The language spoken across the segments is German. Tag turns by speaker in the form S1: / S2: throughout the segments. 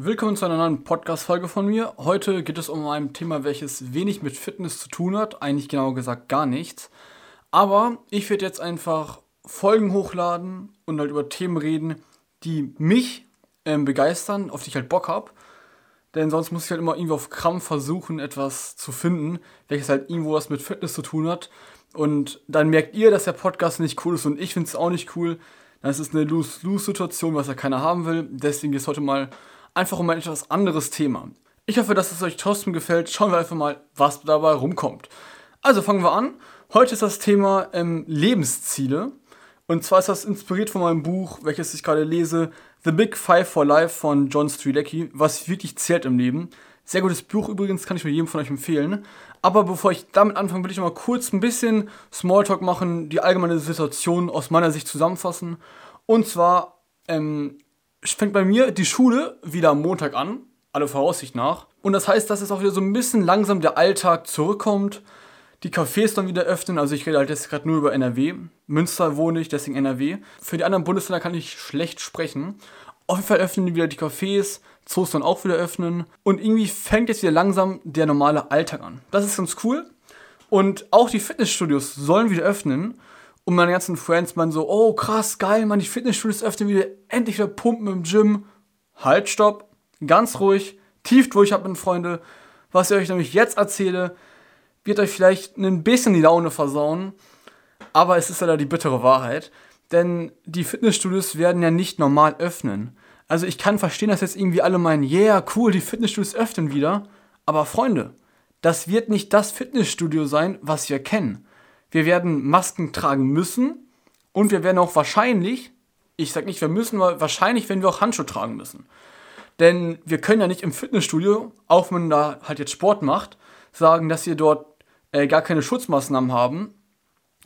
S1: willkommen zu einer neuen Podcast-Folge von mir. Heute geht es um ein Thema, welches wenig mit Fitness zu tun hat, eigentlich genauer gesagt gar nichts. Aber ich werde jetzt einfach Folgen hochladen und halt über Themen reden, die mich ähm, begeistern, auf die ich halt Bock habe. Denn sonst muss ich halt immer irgendwie auf Krampf versuchen, etwas zu finden, welches halt irgendwo was mit Fitness zu tun hat. Und dann merkt ihr, dass der Podcast nicht cool ist und ich finde es auch nicht cool. Dann ist es eine Lose-Lose-Situation, was ja keiner haben will. Deswegen ist heute mal einfach um ein etwas anderes Thema. Ich hoffe, dass es euch trotzdem gefällt. Schauen wir einfach mal, was dabei rumkommt. Also fangen wir an. Heute ist das Thema ähm, Lebensziele. Und zwar ist das inspiriert von meinem Buch, welches ich gerade lese, The Big Five for Life von John Strilecki, was wirklich zählt im Leben. Sehr gutes Buch übrigens, kann ich nur jedem von euch empfehlen. Aber bevor ich damit anfange, will ich mal kurz ein bisschen Smalltalk machen, die allgemeine Situation aus meiner Sicht zusammenfassen. Und zwar ähm, fängt bei mir die Schule wieder am Montag an, alle Voraussicht nach. Und das heißt, dass es auch wieder so ein bisschen langsam der Alltag zurückkommt. Die Cafés dann wieder öffnen, also ich rede halt jetzt gerade nur über NRW. Münster wohne ich, deswegen NRW. Für die anderen Bundesländer kann ich schlecht sprechen. Auf jeden Fall öffnen wieder die Cafés, Zoos dann auch wieder öffnen. Und irgendwie fängt jetzt wieder langsam der normale Alltag an. Das ist ganz cool. Und auch die Fitnessstudios sollen wieder öffnen. Und meine ganzen Friends meinen so, oh krass, geil, man, die Fitnessstudios öffnen wieder, endlich wieder pumpen im Gym. Halt, stopp, ganz ruhig, tief durchatmen, Freunde. Was ich euch nämlich jetzt erzähle, wird euch vielleicht ein bisschen die Laune versauen. Aber es ist leider die bittere Wahrheit. Denn die Fitnessstudios werden ja nicht normal öffnen. Also ich kann verstehen, dass jetzt irgendwie alle meinen, yeah, cool, die Fitnessstudios öffnen wieder. Aber Freunde, das wird nicht das Fitnessstudio sein, was wir kennen wir werden Masken tragen müssen und wir werden auch wahrscheinlich, ich sag nicht, wir müssen, aber wahrscheinlich werden wir auch Handschuhe tragen müssen. Denn wir können ja nicht im Fitnessstudio, auch wenn man da halt jetzt Sport macht, sagen, dass wir dort äh, gar keine Schutzmaßnahmen haben,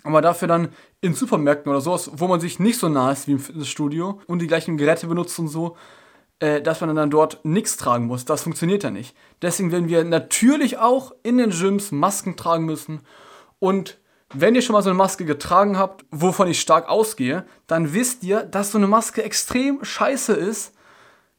S1: aber dafür dann in Supermärkten oder sowas, wo man sich nicht so nah ist wie im Fitnessstudio und die gleichen Geräte benutzt und so, äh, dass man dann dort nichts tragen muss. Das funktioniert ja nicht. Deswegen werden wir natürlich auch in den Gyms Masken tragen müssen und wenn ihr schon mal so eine Maske getragen habt, wovon ich stark ausgehe, dann wisst ihr, dass so eine Maske extrem scheiße ist,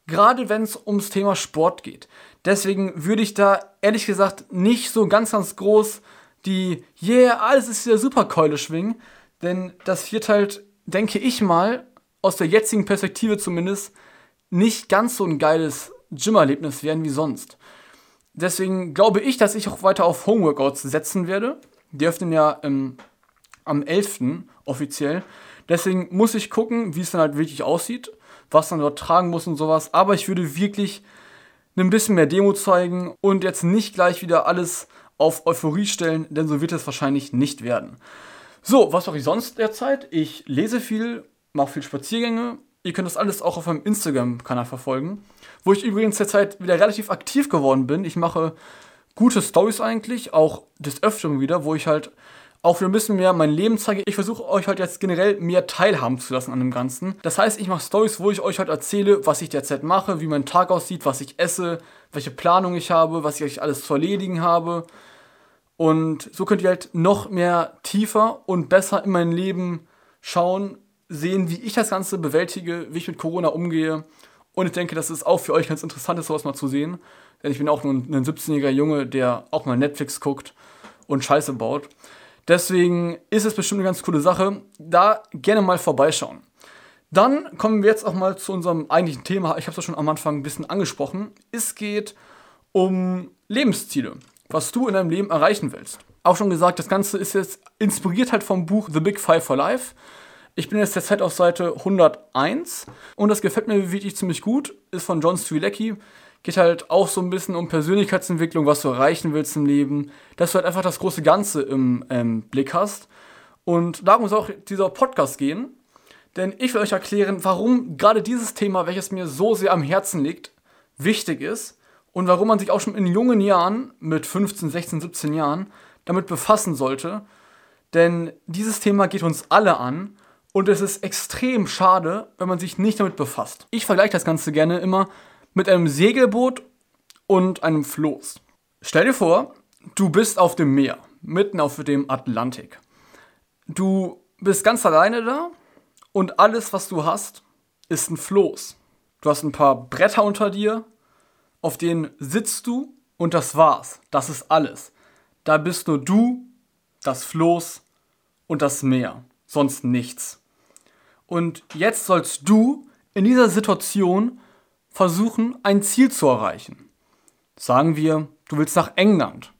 S1: gerade wenn es ums Thema Sport geht. Deswegen würde ich da ehrlich gesagt nicht so ganz, ganz groß die Yeah, alles ist wieder super Keule schwingen, denn das wird halt, denke ich mal, aus der jetzigen Perspektive zumindest, nicht ganz so ein geiles Gym-Erlebnis werden wie sonst. Deswegen glaube ich, dass ich auch weiter auf Homeworkouts setzen werde. Die öffnen ja ähm, am 11. offiziell. Deswegen muss ich gucken, wie es dann halt wirklich aussieht, was man dort tragen muss und sowas. Aber ich würde wirklich ein bisschen mehr Demo zeigen und jetzt nicht gleich wieder alles auf Euphorie stellen, denn so wird es wahrscheinlich nicht werden. So, was mache ich sonst derzeit? Ich lese viel, mache viel Spaziergänge. Ihr könnt das alles auch auf meinem Instagram-Kanal verfolgen, wo ich übrigens derzeit wieder relativ aktiv geworden bin. Ich mache gute Stories eigentlich, auch des Öfteren wieder, wo ich halt auch wieder ein bisschen mehr mein Leben zeige. Ich versuche euch halt jetzt generell mehr teilhaben zu lassen an dem Ganzen. Das heißt, ich mache Stories, wo ich euch halt erzähle, was ich derzeit mache, wie mein Tag aussieht, was ich esse, welche Planung ich habe, was ich euch alles zu erledigen habe. Und so könnt ihr halt noch mehr tiefer und besser in mein Leben schauen, sehen, wie ich das Ganze bewältige, wie ich mit Corona umgehe. Und ich denke, das ist auch für euch ganz interessant, sowas mal zu sehen. Denn ich bin auch nur ein 17-jähriger Junge, der auch mal Netflix guckt und Scheiße baut. Deswegen ist es bestimmt eine ganz coole Sache. Da gerne mal vorbeischauen. Dann kommen wir jetzt auch mal zu unserem eigentlichen Thema. Ich habe es ja schon am Anfang ein bisschen angesprochen. Es geht um Lebensziele, was du in deinem Leben erreichen willst. Auch schon gesagt, das Ganze ist jetzt inspiriert halt vom Buch The Big Five for Life. Ich bin jetzt derzeit auf Seite 101 und das gefällt mir wirklich ziemlich gut. Ist von John Strilecki geht halt auch so ein bisschen um Persönlichkeitsentwicklung, was du erreichen willst im Leben, dass du halt einfach das große Ganze im ähm, Blick hast. Und darum soll auch dieser Podcast gehen, denn ich will euch erklären, warum gerade dieses Thema, welches mir so sehr am Herzen liegt, wichtig ist und warum man sich auch schon in jungen Jahren, mit 15, 16, 17 Jahren, damit befassen sollte. Denn dieses Thema geht uns alle an und es ist extrem schade, wenn man sich nicht damit befasst. Ich vergleiche das Ganze gerne immer mit einem Segelboot und einem Floß. Stell dir vor, du bist auf dem Meer, mitten auf dem Atlantik. Du bist ganz alleine da und alles, was du hast, ist ein Floß. Du hast ein paar Bretter unter dir auf denen sitzt du und das war's. Das ist alles. Da bist nur du, das Floß und das Meer. Sonst nichts. Und jetzt sollst du in dieser Situation versuchen, ein Ziel zu erreichen. Sagen wir, du willst nach England.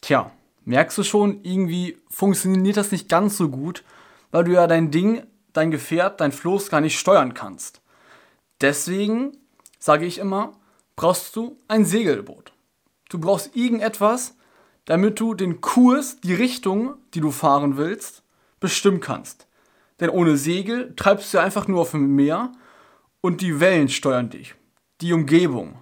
S1: Tja, merkst du schon, irgendwie funktioniert das nicht ganz so gut, weil du ja dein Ding, dein Gefährt, dein Floß gar nicht steuern kannst. Deswegen sage ich immer, brauchst du ein Segelboot. Du brauchst irgendetwas, damit du den Kurs, die Richtung, die du fahren willst, bestimmen kannst. Denn ohne Segel treibst du einfach nur auf dem Meer und die Wellen steuern dich. Die Umgebung.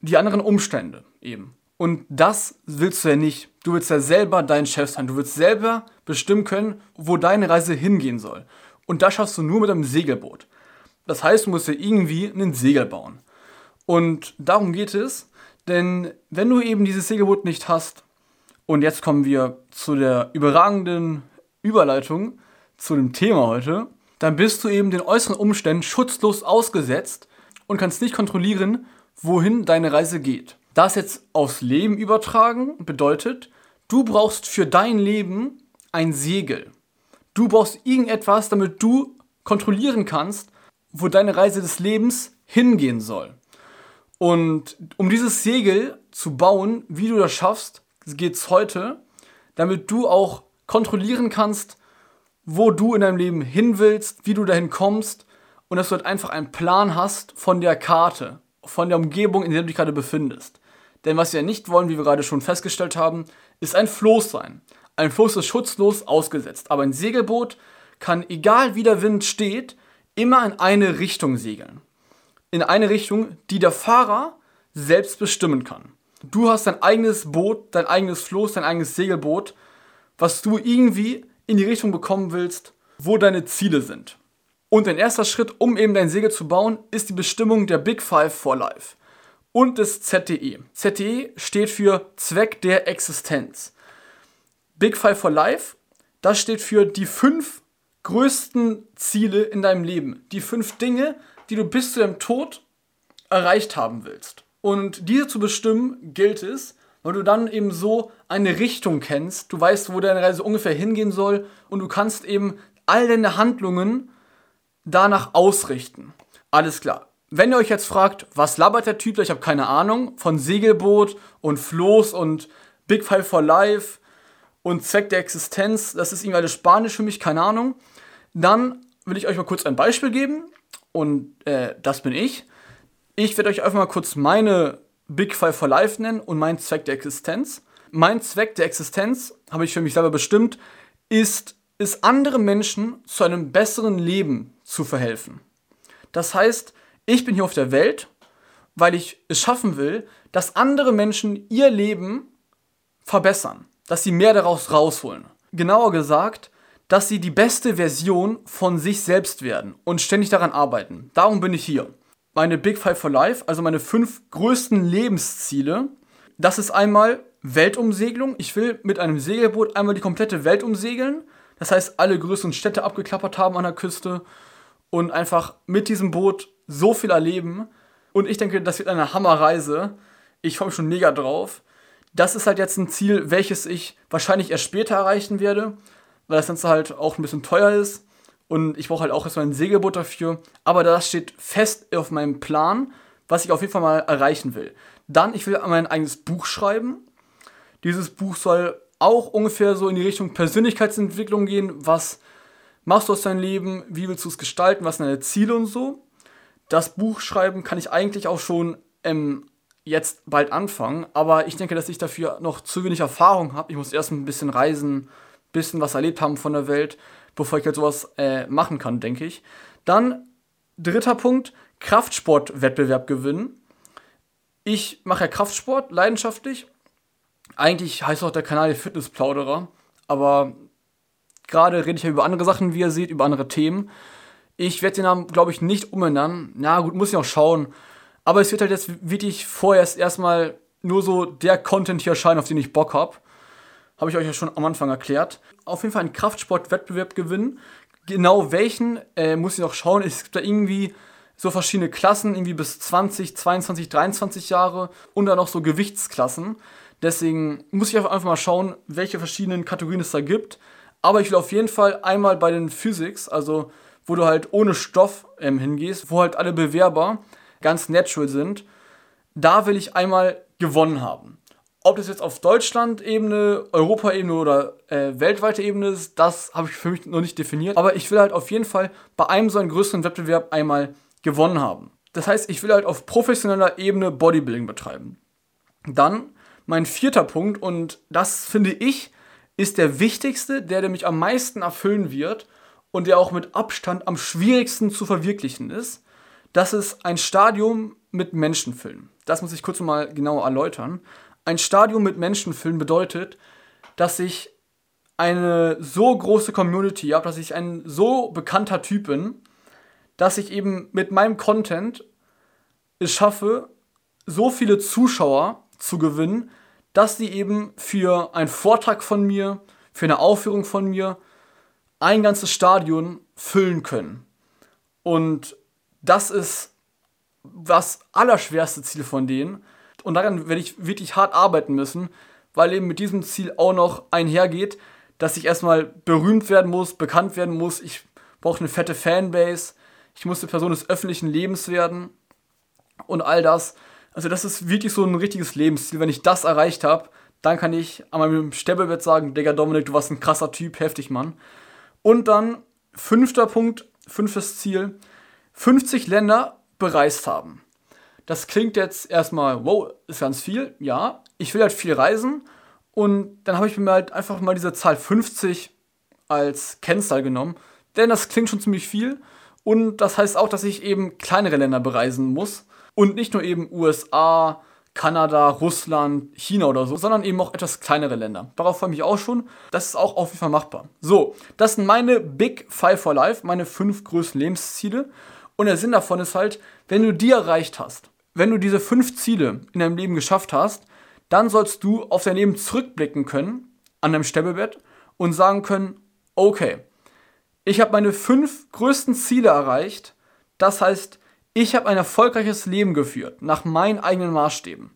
S1: Die anderen Umstände eben. Und das willst du ja nicht. Du willst ja selber dein Chef sein. Du willst selber bestimmen können, wo deine Reise hingehen soll. Und das schaffst du nur mit einem Segelboot. Das heißt, du musst ja irgendwie einen Segel bauen. Und darum geht es, denn wenn du eben dieses Segelboot nicht hast, und jetzt kommen wir zu der überragenden Überleitung zu dem Thema heute, dann bist du eben den äußeren Umständen schutzlos ausgesetzt und kannst nicht kontrollieren, wohin deine Reise geht. Das jetzt aufs Leben übertragen bedeutet, du brauchst für dein Leben ein Segel. Du brauchst irgendetwas, damit du kontrollieren kannst, wo deine Reise des Lebens hingehen soll. Und um dieses Segel zu bauen, wie du das schaffst, geht es heute, damit du auch kontrollieren kannst, wo du in deinem Leben hin willst, wie du dahin kommst und dass du halt einfach einen Plan hast von der Karte, von der Umgebung, in der du dich gerade befindest. Denn was wir nicht wollen, wie wir gerade schon festgestellt haben, ist ein Floß sein. Ein Floß ist schutzlos ausgesetzt, aber ein Segelboot kann, egal wie der Wind steht, immer in eine Richtung segeln. In eine Richtung, die der Fahrer selbst bestimmen kann. Du hast dein eigenes Boot, dein eigenes Floß, dein eigenes Segelboot, was du irgendwie in die Richtung bekommen willst, wo deine Ziele sind. Und ein erster Schritt, um eben dein Segel zu bauen, ist die Bestimmung der Big Five for Life und des ZTE. ZTE steht für Zweck der Existenz. Big Five for Life, das steht für die fünf größten Ziele in deinem Leben. Die fünf Dinge, die du bis zu deinem Tod erreicht haben willst. Und diese zu bestimmen gilt es, weil du dann eben so eine Richtung kennst, du weißt, wo deine Reise ungefähr hingehen soll und du kannst eben all deine Handlungen danach ausrichten. Alles klar. Wenn ihr euch jetzt fragt, was labert der Typ, ich habe keine Ahnung, von Segelboot und Floß und Big Five for Life und Zweck der Existenz, das ist irgendwie alles Spanisch für mich, keine Ahnung, dann will ich euch mal kurz ein Beispiel geben und äh, das bin ich. Ich werde euch einfach mal kurz meine Big Five for Life nennen und meinen Zweck der Existenz. Mein Zweck der Existenz, habe ich für mich selber bestimmt, ist es anderen Menschen zu einem besseren Leben zu verhelfen. Das heißt, ich bin hier auf der Welt, weil ich es schaffen will, dass andere Menschen ihr Leben verbessern, dass sie mehr daraus rausholen. Genauer gesagt, dass sie die beste Version von sich selbst werden und ständig daran arbeiten. Darum bin ich hier meine Big Five for Life, also meine fünf größten Lebensziele. Das ist einmal Weltumsegelung. Ich will mit einem Segelboot einmal die komplette Welt umsegeln. Das heißt, alle größeren Städte abgeklappert haben an der Küste und einfach mit diesem Boot so viel erleben. Und ich denke, das wird eine Hammerreise. Ich freue mich schon mega drauf. Das ist halt jetzt ein Ziel, welches ich wahrscheinlich erst später erreichen werde, weil das Ganze halt auch ein bisschen teuer ist. Und ich brauche halt auch erstmal ein Segelboot dafür. Aber das steht fest auf meinem Plan, was ich auf jeden Fall mal erreichen will. Dann, ich will mein eigenes Buch schreiben. Dieses Buch soll auch ungefähr so in die Richtung Persönlichkeitsentwicklung gehen. Was machst du aus deinem Leben? Wie willst du es gestalten? Was sind deine Ziele und so? Das Buch schreiben kann ich eigentlich auch schon ähm, jetzt bald anfangen. Aber ich denke, dass ich dafür noch zu wenig Erfahrung habe. Ich muss erst ein bisschen reisen, ein bisschen was erlebt haben von der Welt bevor ich halt sowas äh, machen kann, denke ich. Dann dritter Punkt, Kraftsportwettbewerb gewinnen. Ich mache ja Kraftsport leidenschaftlich. Eigentlich heißt auch der Kanal Fitnessplauderer, aber gerade rede ich ja über andere Sachen, wie ihr seht, über andere Themen. Ich werde den Namen, glaube ich, nicht umändern. Na gut, muss ich auch schauen. Aber es wird halt jetzt wirklich vorerst erstmal nur so der Content hier erscheinen, auf den ich Bock habe. Habe ich euch ja schon am Anfang erklärt. Auf jeden Fall einen Kraftsportwettbewerb gewinnen. Genau welchen äh, muss ich noch schauen. Es gibt da irgendwie so verschiedene Klassen, irgendwie bis 20, 22, 23 Jahre und dann noch so Gewichtsklassen. Deswegen muss ich einfach mal schauen, welche verschiedenen Kategorien es da gibt. Aber ich will auf jeden Fall einmal bei den Physics, also wo du halt ohne Stoff ähm, hingehst, wo halt alle Bewerber ganz natural sind, da will ich einmal gewonnen haben. Ob das jetzt auf Deutschland-Ebene, Europa-Ebene oder äh, weltweite Ebene ist, das habe ich für mich noch nicht definiert. Aber ich will halt auf jeden Fall bei einem so einen größeren Wettbewerb einmal gewonnen haben. Das heißt, ich will halt auf professioneller Ebene Bodybuilding betreiben. Dann mein vierter Punkt, und das finde ich, ist der wichtigste, der, der mich am meisten erfüllen wird und der auch mit Abstand am schwierigsten zu verwirklichen ist. Das ist ein Stadium mit Menschenfilm. Das muss ich kurz mal genauer erläutern. Ein Stadium mit Menschenfilm bedeutet, dass ich eine so große Community habe, dass ich ein so bekannter Typ bin, dass ich eben mit meinem Content es schaffe, so viele Zuschauer zu gewinnen, dass sie eben für einen Vortrag von mir, für eine Aufführung von mir ein ganzes Stadion füllen können. Und das ist das allerschwerste Ziel von denen. Und daran werde ich wirklich hart arbeiten müssen, weil eben mit diesem Ziel auch noch einhergeht, dass ich erstmal berühmt werden muss, bekannt werden muss. Ich brauche eine fette Fanbase ich musste Person des öffentlichen Lebens werden und all das. Also das ist wirklich so ein richtiges Lebensziel. Wenn ich das erreicht habe, dann kann ich an meinem Sterbebett sagen, Digga Dominik, du warst ein krasser Typ, heftig, Mann. Und dann fünfter Punkt, fünftes Ziel, 50 Länder bereist haben. Das klingt jetzt erstmal, wow, ist ganz viel, ja. Ich will halt viel reisen und dann habe ich mir halt einfach mal diese Zahl 50 als Kennzahl genommen, denn das klingt schon ziemlich viel und das heißt auch, dass ich eben kleinere Länder bereisen muss. Und nicht nur eben USA, Kanada, Russland, China oder so, sondern eben auch etwas kleinere Länder. Darauf freue ich mich auch schon. Das ist auch auf jeden Fall machbar. So, das sind meine Big Five for Life, meine fünf größten Lebensziele. Und der Sinn davon ist halt, wenn du die erreicht hast, wenn du diese fünf Ziele in deinem Leben geschafft hast, dann sollst du auf dein Leben zurückblicken können, an deinem Sterbebett, und sagen können, okay, ich habe meine fünf größten Ziele erreicht. Das heißt, ich habe ein erfolgreiches Leben geführt, nach meinen eigenen Maßstäben.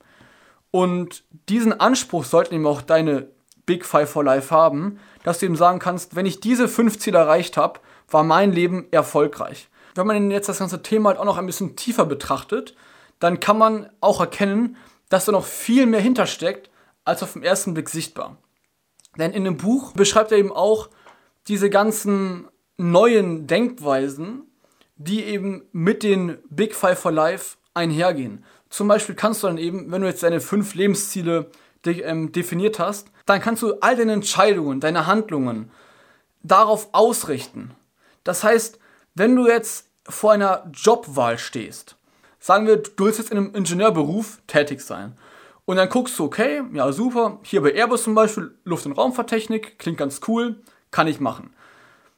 S1: Und diesen Anspruch sollten eben auch deine Big Five for Life haben, dass du eben sagen kannst, wenn ich diese fünf Ziele erreicht habe, war mein Leben erfolgreich. Wenn man jetzt das ganze Thema halt auch noch ein bisschen tiefer betrachtet, dann kann man auch erkennen, dass da noch viel mehr hintersteckt, als auf den ersten Blick sichtbar. Denn in dem Buch beschreibt er eben auch diese ganzen neuen Denkweisen, die eben mit den Big Five for Life einhergehen. Zum Beispiel kannst du dann eben, wenn du jetzt deine fünf Lebensziele ähm, definiert hast, dann kannst du all deine Entscheidungen, deine Handlungen darauf ausrichten. Das heißt, wenn du jetzt vor einer Jobwahl stehst, sagen wir, du willst jetzt in einem Ingenieurberuf tätig sein. Und dann guckst du, okay, ja super, hier bei Airbus zum Beispiel, Luft- und Raumfahrttechnik, klingt ganz cool, kann ich machen.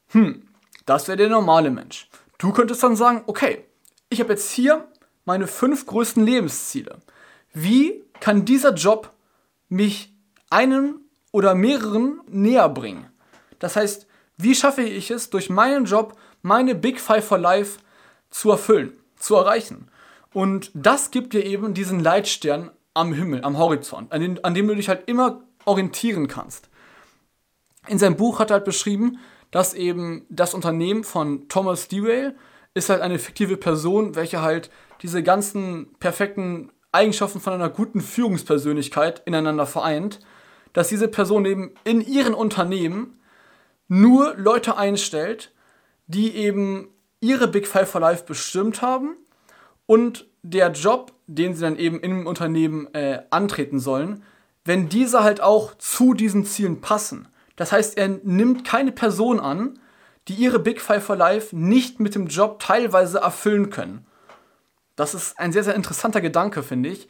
S1: Hm, das wäre der normale Mensch. Du könntest dann sagen, okay, ich habe jetzt hier meine fünf größten Lebensziele. Wie kann dieser Job mich einem oder mehreren näher bringen? Das heißt, wie schaffe ich es, durch meinen Job meine Big Five for Life zu erfüllen, zu erreichen? Und das gibt dir eben diesen Leitstern am Himmel, am Horizont, an, den, an dem du dich halt immer orientieren kannst. In seinem Buch hat er halt beschrieben, dass eben das Unternehmen von Thomas Derail ist halt eine fiktive Person, welche halt diese ganzen perfekten Eigenschaften von einer guten Führungspersönlichkeit ineinander vereint, dass diese Person eben in ihren Unternehmen nur Leute einstellt, die eben ihre Big Five for Life bestimmt haben und der Job, den sie dann eben im Unternehmen äh, antreten sollen, wenn diese halt auch zu diesen Zielen passen. Das heißt, er nimmt keine Person an, die ihre Big Five for Life nicht mit dem Job teilweise erfüllen können. Das ist ein sehr, sehr interessanter Gedanke, finde ich.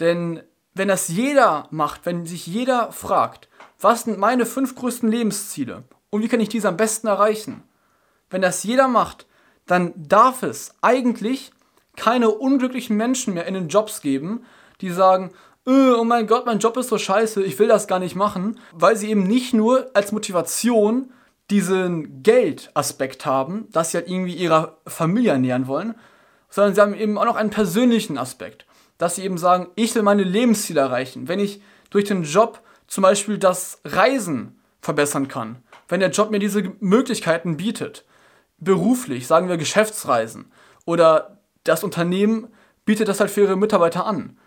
S1: Denn wenn das jeder macht, wenn sich jeder fragt, was sind meine fünf größten Lebensziele und wie kann ich diese am besten erreichen? Wenn das jeder macht, dann darf es eigentlich keine unglücklichen Menschen mehr in den Jobs geben, die sagen, äh, oh mein Gott, mein Job ist so scheiße, ich will das gar nicht machen, weil sie eben nicht nur als Motivation diesen Geldaspekt haben, dass sie halt irgendwie ihrer Familie ernähren wollen sondern sie haben eben auch noch einen persönlichen Aspekt, dass sie eben sagen, ich will meine Lebensziele erreichen. Wenn ich durch den Job zum Beispiel das Reisen verbessern kann, wenn der Job mir diese Möglichkeiten bietet, beruflich, sagen wir Geschäftsreisen, oder das Unternehmen bietet das halt für ihre Mitarbeiter an,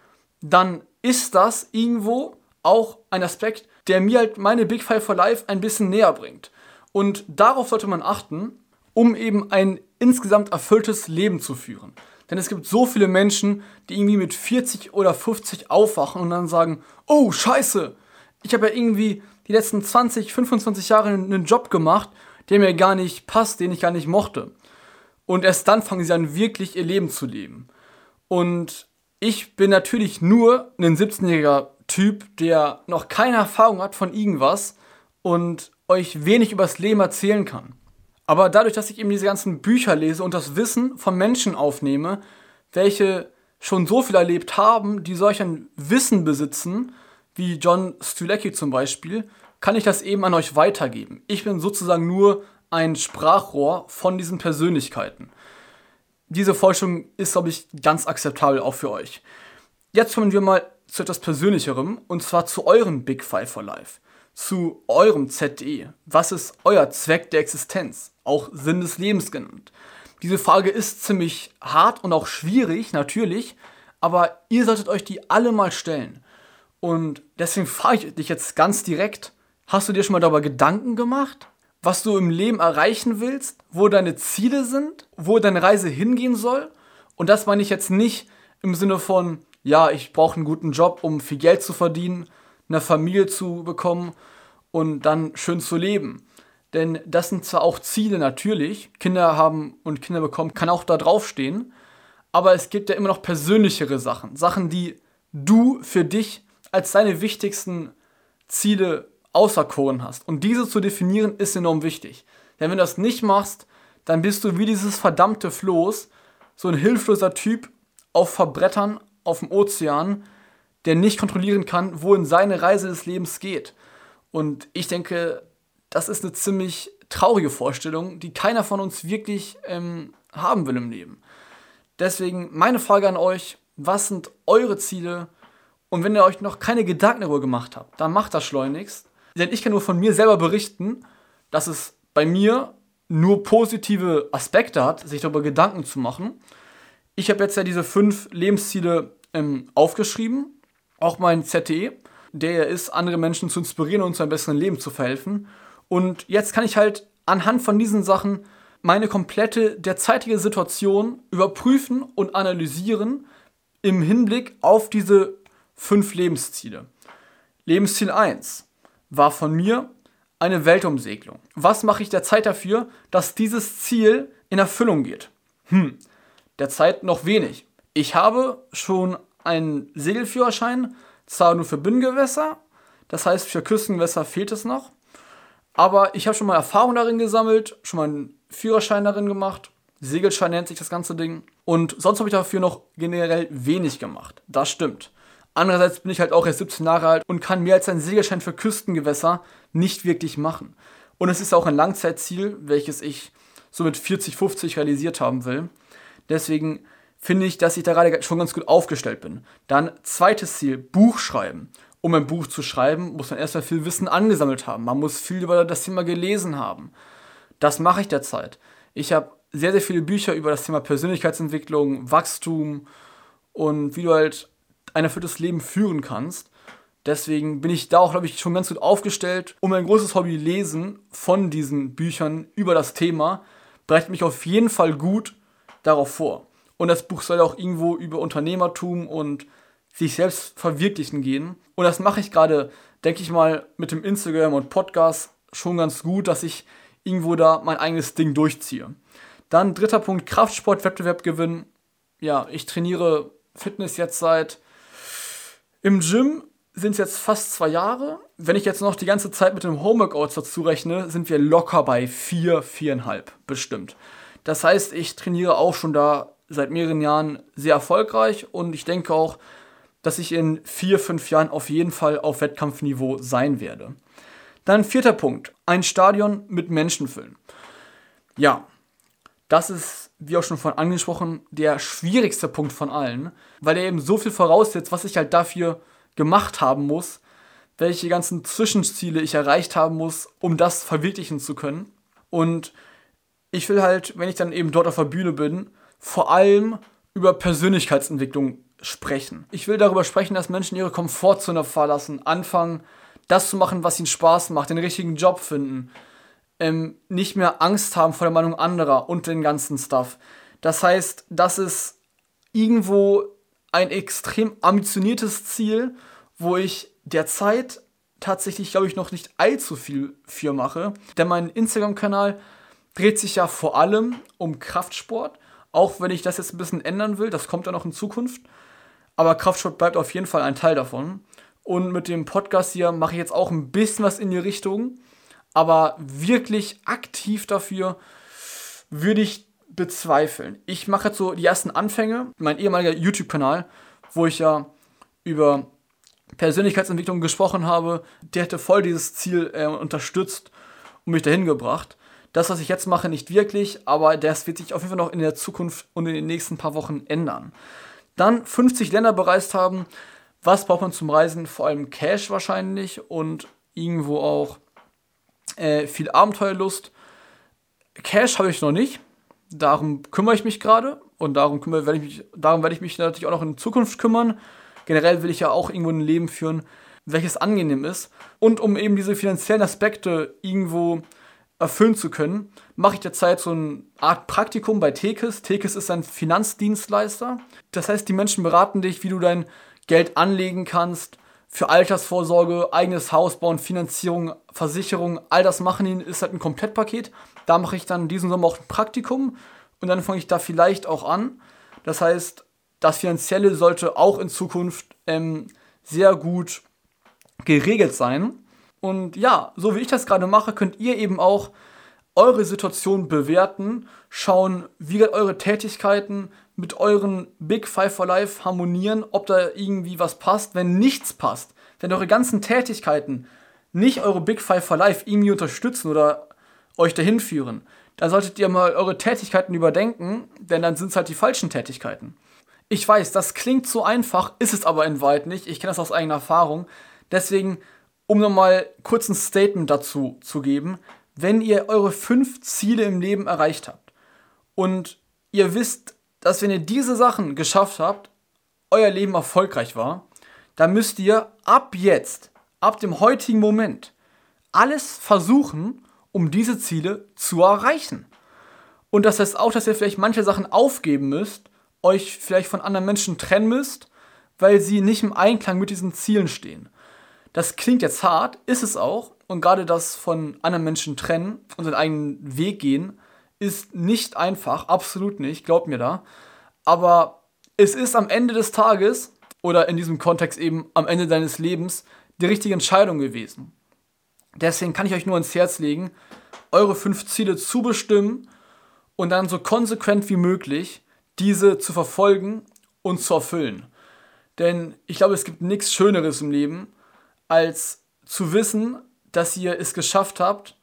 S1: dann ist das irgendwo auch ein Aspekt, der mir halt meine Big Five for Life ein bisschen näher bringt. Und darauf sollte man achten, um eben ein insgesamt erfülltes Leben zu führen. Denn es gibt so viele Menschen, die irgendwie mit 40 oder 50 aufwachen und dann sagen, oh scheiße, ich habe ja irgendwie die letzten 20, 25 Jahre einen Job gemacht, der mir gar nicht passt, den ich gar nicht mochte. Und erst dann fangen sie an, wirklich ihr Leben zu leben. Und ich bin natürlich nur ein 17-jähriger Typ, der noch keine Erfahrung hat von irgendwas und euch wenig übers Leben erzählen kann. Aber dadurch, dass ich eben diese ganzen Bücher lese und das Wissen von Menschen aufnehme, welche schon so viel erlebt haben, die solch ein Wissen besitzen, wie John Stulecki zum Beispiel, kann ich das eben an euch weitergeben. Ich bin sozusagen nur ein Sprachrohr von diesen Persönlichkeiten. Diese Forschung ist, glaube ich, ganz akzeptabel auch für euch. Jetzt kommen wir mal zu etwas Persönlicherem und zwar zu euren Big Five for Life zu eurem ZDE. Was ist euer Zweck der Existenz? Auch Sinn des Lebens genannt. Diese Frage ist ziemlich hart und auch schwierig, natürlich, aber ihr solltet euch die alle mal stellen. Und deswegen frage ich dich jetzt ganz direkt, hast du dir schon mal darüber Gedanken gemacht, was du im Leben erreichen willst, wo deine Ziele sind, wo deine Reise hingehen soll? Und das meine ich jetzt nicht im Sinne von, ja, ich brauche einen guten Job, um viel Geld zu verdienen, eine Familie zu bekommen und dann schön zu leben. Denn das sind zwar auch Ziele natürlich, Kinder haben und Kinder bekommen, kann auch da draufstehen, aber es gibt ja immer noch persönlichere Sachen, Sachen, die du für dich als deine wichtigsten Ziele auserkoren hast. Und diese zu definieren ist enorm wichtig. Denn wenn du das nicht machst, dann bist du wie dieses verdammte Floß, so ein hilfloser Typ auf Verbrettern auf dem Ozean, der nicht kontrollieren kann, wohin seine Reise des Lebens geht. Und ich denke, das ist eine ziemlich traurige Vorstellung, die keiner von uns wirklich ähm, haben will im Leben. Deswegen meine Frage an euch, was sind eure Ziele? Und wenn ihr euch noch keine Gedanken darüber gemacht habt, dann macht das schleunigst. Denn ich kann nur von mir selber berichten, dass es bei mir nur positive Aspekte hat, sich darüber Gedanken zu machen. Ich habe jetzt ja diese fünf Lebensziele ähm, aufgeschrieben auch mein ZTE, der ist, andere Menschen zu inspirieren und zu einem besseren Leben zu verhelfen. Und jetzt kann ich halt anhand von diesen Sachen meine komplette derzeitige Situation überprüfen und analysieren im Hinblick auf diese fünf Lebensziele. Lebensziel 1 war von mir eine Weltumsegelung. Was mache ich derzeit dafür, dass dieses Ziel in Erfüllung geht? Hm, derzeit noch wenig. Ich habe schon einen Segelführerschein, zwar nur für Binnengewässer, das heißt für Küstengewässer fehlt es noch. Aber ich habe schon mal Erfahrung darin gesammelt, schon mal einen Führerschein darin gemacht. Segelschein nennt sich das ganze Ding. Und sonst habe ich dafür noch generell wenig gemacht. Das stimmt. Andererseits bin ich halt auch erst 17 Jahre alt und kann mehr als einen Segelschein für Küstengewässer nicht wirklich machen. Und es ist auch ein Langzeitziel, welches ich so mit 40, 50 realisiert haben will. Deswegen finde ich, dass ich da gerade schon ganz gut aufgestellt bin. Dann zweites Ziel, Buch schreiben. Um ein Buch zu schreiben, muss man erstmal viel Wissen angesammelt haben. Man muss viel über das Thema gelesen haben. Das mache ich derzeit. Ich habe sehr, sehr viele Bücher über das Thema Persönlichkeitsentwicklung, Wachstum und wie du halt ein erfülltes Leben führen kannst. Deswegen bin ich da auch, glaube ich, schon ganz gut aufgestellt. Und mein großes Hobby Lesen von diesen Büchern über das Thema bereitet mich auf jeden Fall gut darauf vor. Und das Buch soll auch irgendwo über Unternehmertum und sich selbst verwirklichen gehen. Und das mache ich gerade, denke ich mal, mit dem Instagram und Podcast schon ganz gut, dass ich irgendwo da mein eigenes Ding durchziehe. Dann dritter Punkt, Kraftsport-Wettbewerb gewinnen. Ja, ich trainiere Fitness jetzt seit im Gym sind es jetzt fast zwei Jahre. Wenn ich jetzt noch die ganze Zeit mit dem Homeworkouts dazu rechne, sind wir locker bei vier, viereinhalb bestimmt. Das heißt, ich trainiere auch schon da seit mehreren Jahren sehr erfolgreich und ich denke auch, dass ich in vier, fünf Jahren auf jeden Fall auf Wettkampfniveau sein werde. Dann vierter Punkt, ein Stadion mit Menschen füllen. Ja, das ist wie auch schon von angesprochen, der schwierigste Punkt von allen, weil er eben so viel voraussetzt, was ich halt dafür gemacht haben muss, welche ganzen Zwischenziele ich erreicht haben muss, um das verwirklichen zu können. Und ich will halt, wenn ich dann eben dort auf der Bühne bin, vor allem über Persönlichkeitsentwicklung sprechen. Ich will darüber sprechen, dass Menschen ihre Komfortzone verlassen, anfangen, das zu machen, was ihnen Spaß macht, den richtigen Job finden, ähm, nicht mehr Angst haben vor der Meinung anderer und den ganzen Stuff. Das heißt, das ist irgendwo ein extrem ambitioniertes Ziel, wo ich derzeit tatsächlich, glaube ich, noch nicht allzu viel für mache. Denn mein Instagram-Kanal dreht sich ja vor allem um Kraftsport. Auch wenn ich das jetzt ein bisschen ändern will, das kommt ja noch in Zukunft. Aber Kraftsport bleibt auf jeden Fall ein Teil davon. Und mit dem Podcast hier mache ich jetzt auch ein bisschen was in die Richtung. Aber wirklich aktiv dafür würde ich bezweifeln. Ich mache jetzt so die ersten Anfänge. Mein ehemaliger YouTube-Kanal, wo ich ja über Persönlichkeitsentwicklung gesprochen habe, der hätte voll dieses Ziel äh, unterstützt und mich dahin gebracht. Das, was ich jetzt mache, nicht wirklich, aber das wird sich auf jeden Fall noch in der Zukunft und in den nächsten paar Wochen ändern. Dann 50 Länder bereist haben. Was braucht man zum Reisen? Vor allem Cash wahrscheinlich und irgendwo auch äh, viel Abenteuerlust. Cash habe ich noch nicht. Darum kümmere ich mich gerade und darum, kümmere, werde ich mich, darum werde ich mich natürlich auch noch in Zukunft kümmern. Generell will ich ja auch irgendwo ein Leben führen, welches angenehm ist. Und um eben diese finanziellen Aspekte irgendwo erfüllen zu können, mache ich derzeit so eine Art Praktikum bei Tekes. Tekes ist ein Finanzdienstleister. Das heißt, die Menschen beraten dich, wie du dein Geld anlegen kannst, für Altersvorsorge, eigenes Haus bauen, Finanzierung, Versicherung, all das machen die, ist halt ein Komplettpaket. Da mache ich dann diesen Sommer auch ein Praktikum und dann fange ich da vielleicht auch an. Das heißt, das Finanzielle sollte auch in Zukunft ähm, sehr gut geregelt sein. Und ja, so wie ich das gerade mache, könnt ihr eben auch eure Situation bewerten, schauen, wie eure Tätigkeiten mit euren Big Five for Life harmonieren, ob da irgendwie was passt. Wenn nichts passt, wenn eure ganzen Tätigkeiten nicht eure Big Five for Life irgendwie unterstützen oder euch dahin führen, dann solltet ihr mal eure Tätigkeiten überdenken, denn dann sind es halt die falschen Tätigkeiten. Ich weiß, das klingt so einfach, ist es aber in Wahrheit nicht. Ich kenne das aus eigener Erfahrung. Deswegen, um nochmal kurz ein Statement dazu zu geben, wenn ihr eure fünf Ziele im Leben erreicht habt und ihr wisst, dass wenn ihr diese Sachen geschafft habt, euer Leben erfolgreich war, dann müsst ihr ab jetzt, ab dem heutigen Moment, alles versuchen, um diese Ziele zu erreichen. Und das heißt auch, dass ihr vielleicht manche Sachen aufgeben müsst, euch vielleicht von anderen Menschen trennen müsst, weil sie nicht im Einklang mit diesen Zielen stehen. Das klingt jetzt hart, ist es auch. Und gerade das von anderen Menschen trennen und seinen eigenen Weg gehen, ist nicht einfach, absolut nicht, glaubt mir da. Aber es ist am Ende des Tages oder in diesem Kontext eben am Ende deines Lebens die richtige Entscheidung gewesen. Deswegen kann ich euch nur ins Herz legen, eure fünf Ziele zu bestimmen und dann so konsequent wie möglich diese zu verfolgen und zu erfüllen. Denn ich glaube, es gibt nichts Schöneres im Leben, als zu wissen, dass ihr es geschafft habt,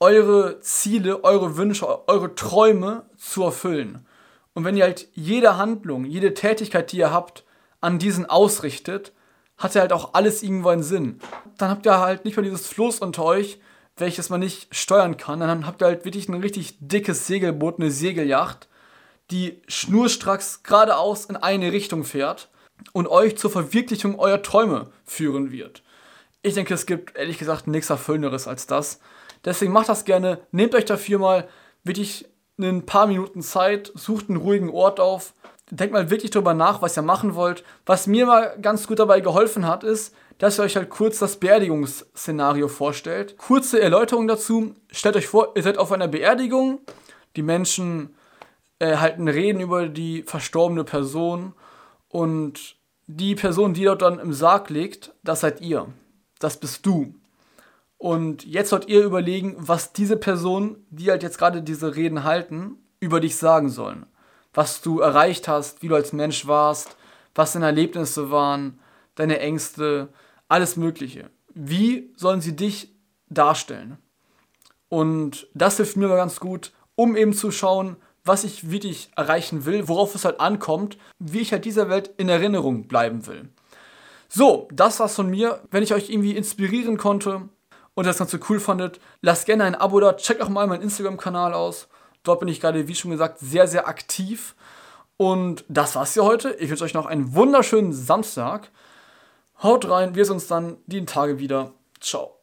S1: eure Ziele, eure Wünsche, eure Träume zu erfüllen. Und wenn ihr halt jede Handlung, jede Tätigkeit, die ihr habt, an diesen ausrichtet, hat ja halt auch alles irgendwo einen Sinn. Dann habt ihr halt nicht mehr dieses Floß unter euch, welches man nicht steuern kann. Dann habt ihr halt wirklich ein richtig dickes Segelboot, eine Segelyacht, die schnurstracks geradeaus in eine Richtung fährt und euch zur Verwirklichung eurer Träume führen wird. Ich denke, es gibt ehrlich gesagt nichts Erfüllenderes als das. Deswegen macht das gerne, nehmt euch dafür mal wirklich ein paar Minuten Zeit, sucht einen ruhigen Ort auf, denkt mal wirklich darüber nach, was ihr machen wollt. Was mir mal ganz gut dabei geholfen hat, ist, dass ihr euch halt kurz das Beerdigungsszenario vorstellt. Kurze Erläuterung dazu. Stellt euch vor, ihr seid auf einer Beerdigung. Die Menschen äh, halten Reden über die verstorbene Person und die Person, die dort dann im Sarg liegt, das seid ihr. Das bist du. Und jetzt sollt ihr überlegen, was diese Person, die halt jetzt gerade diese Reden halten, über dich sagen sollen. Was du erreicht hast, wie du als Mensch warst, was deine Erlebnisse waren, deine Ängste, alles Mögliche. Wie sollen sie dich darstellen? Und das hilft mir ganz gut, um eben zu schauen, was ich wirklich erreichen will, worauf es halt ankommt, wie ich halt dieser Welt in Erinnerung bleiben will. So, das war's von mir. Wenn ich euch irgendwie inspirieren konnte und das Ganze cool fandet, lasst gerne ein Abo da, checkt auch mal meinen Instagram-Kanal aus. Dort bin ich gerade, wie schon gesagt, sehr, sehr aktiv. Und das war's für heute. Ich wünsche euch noch einen wunderschönen Samstag. Haut rein, wir sehen uns dann die Tage wieder. Ciao.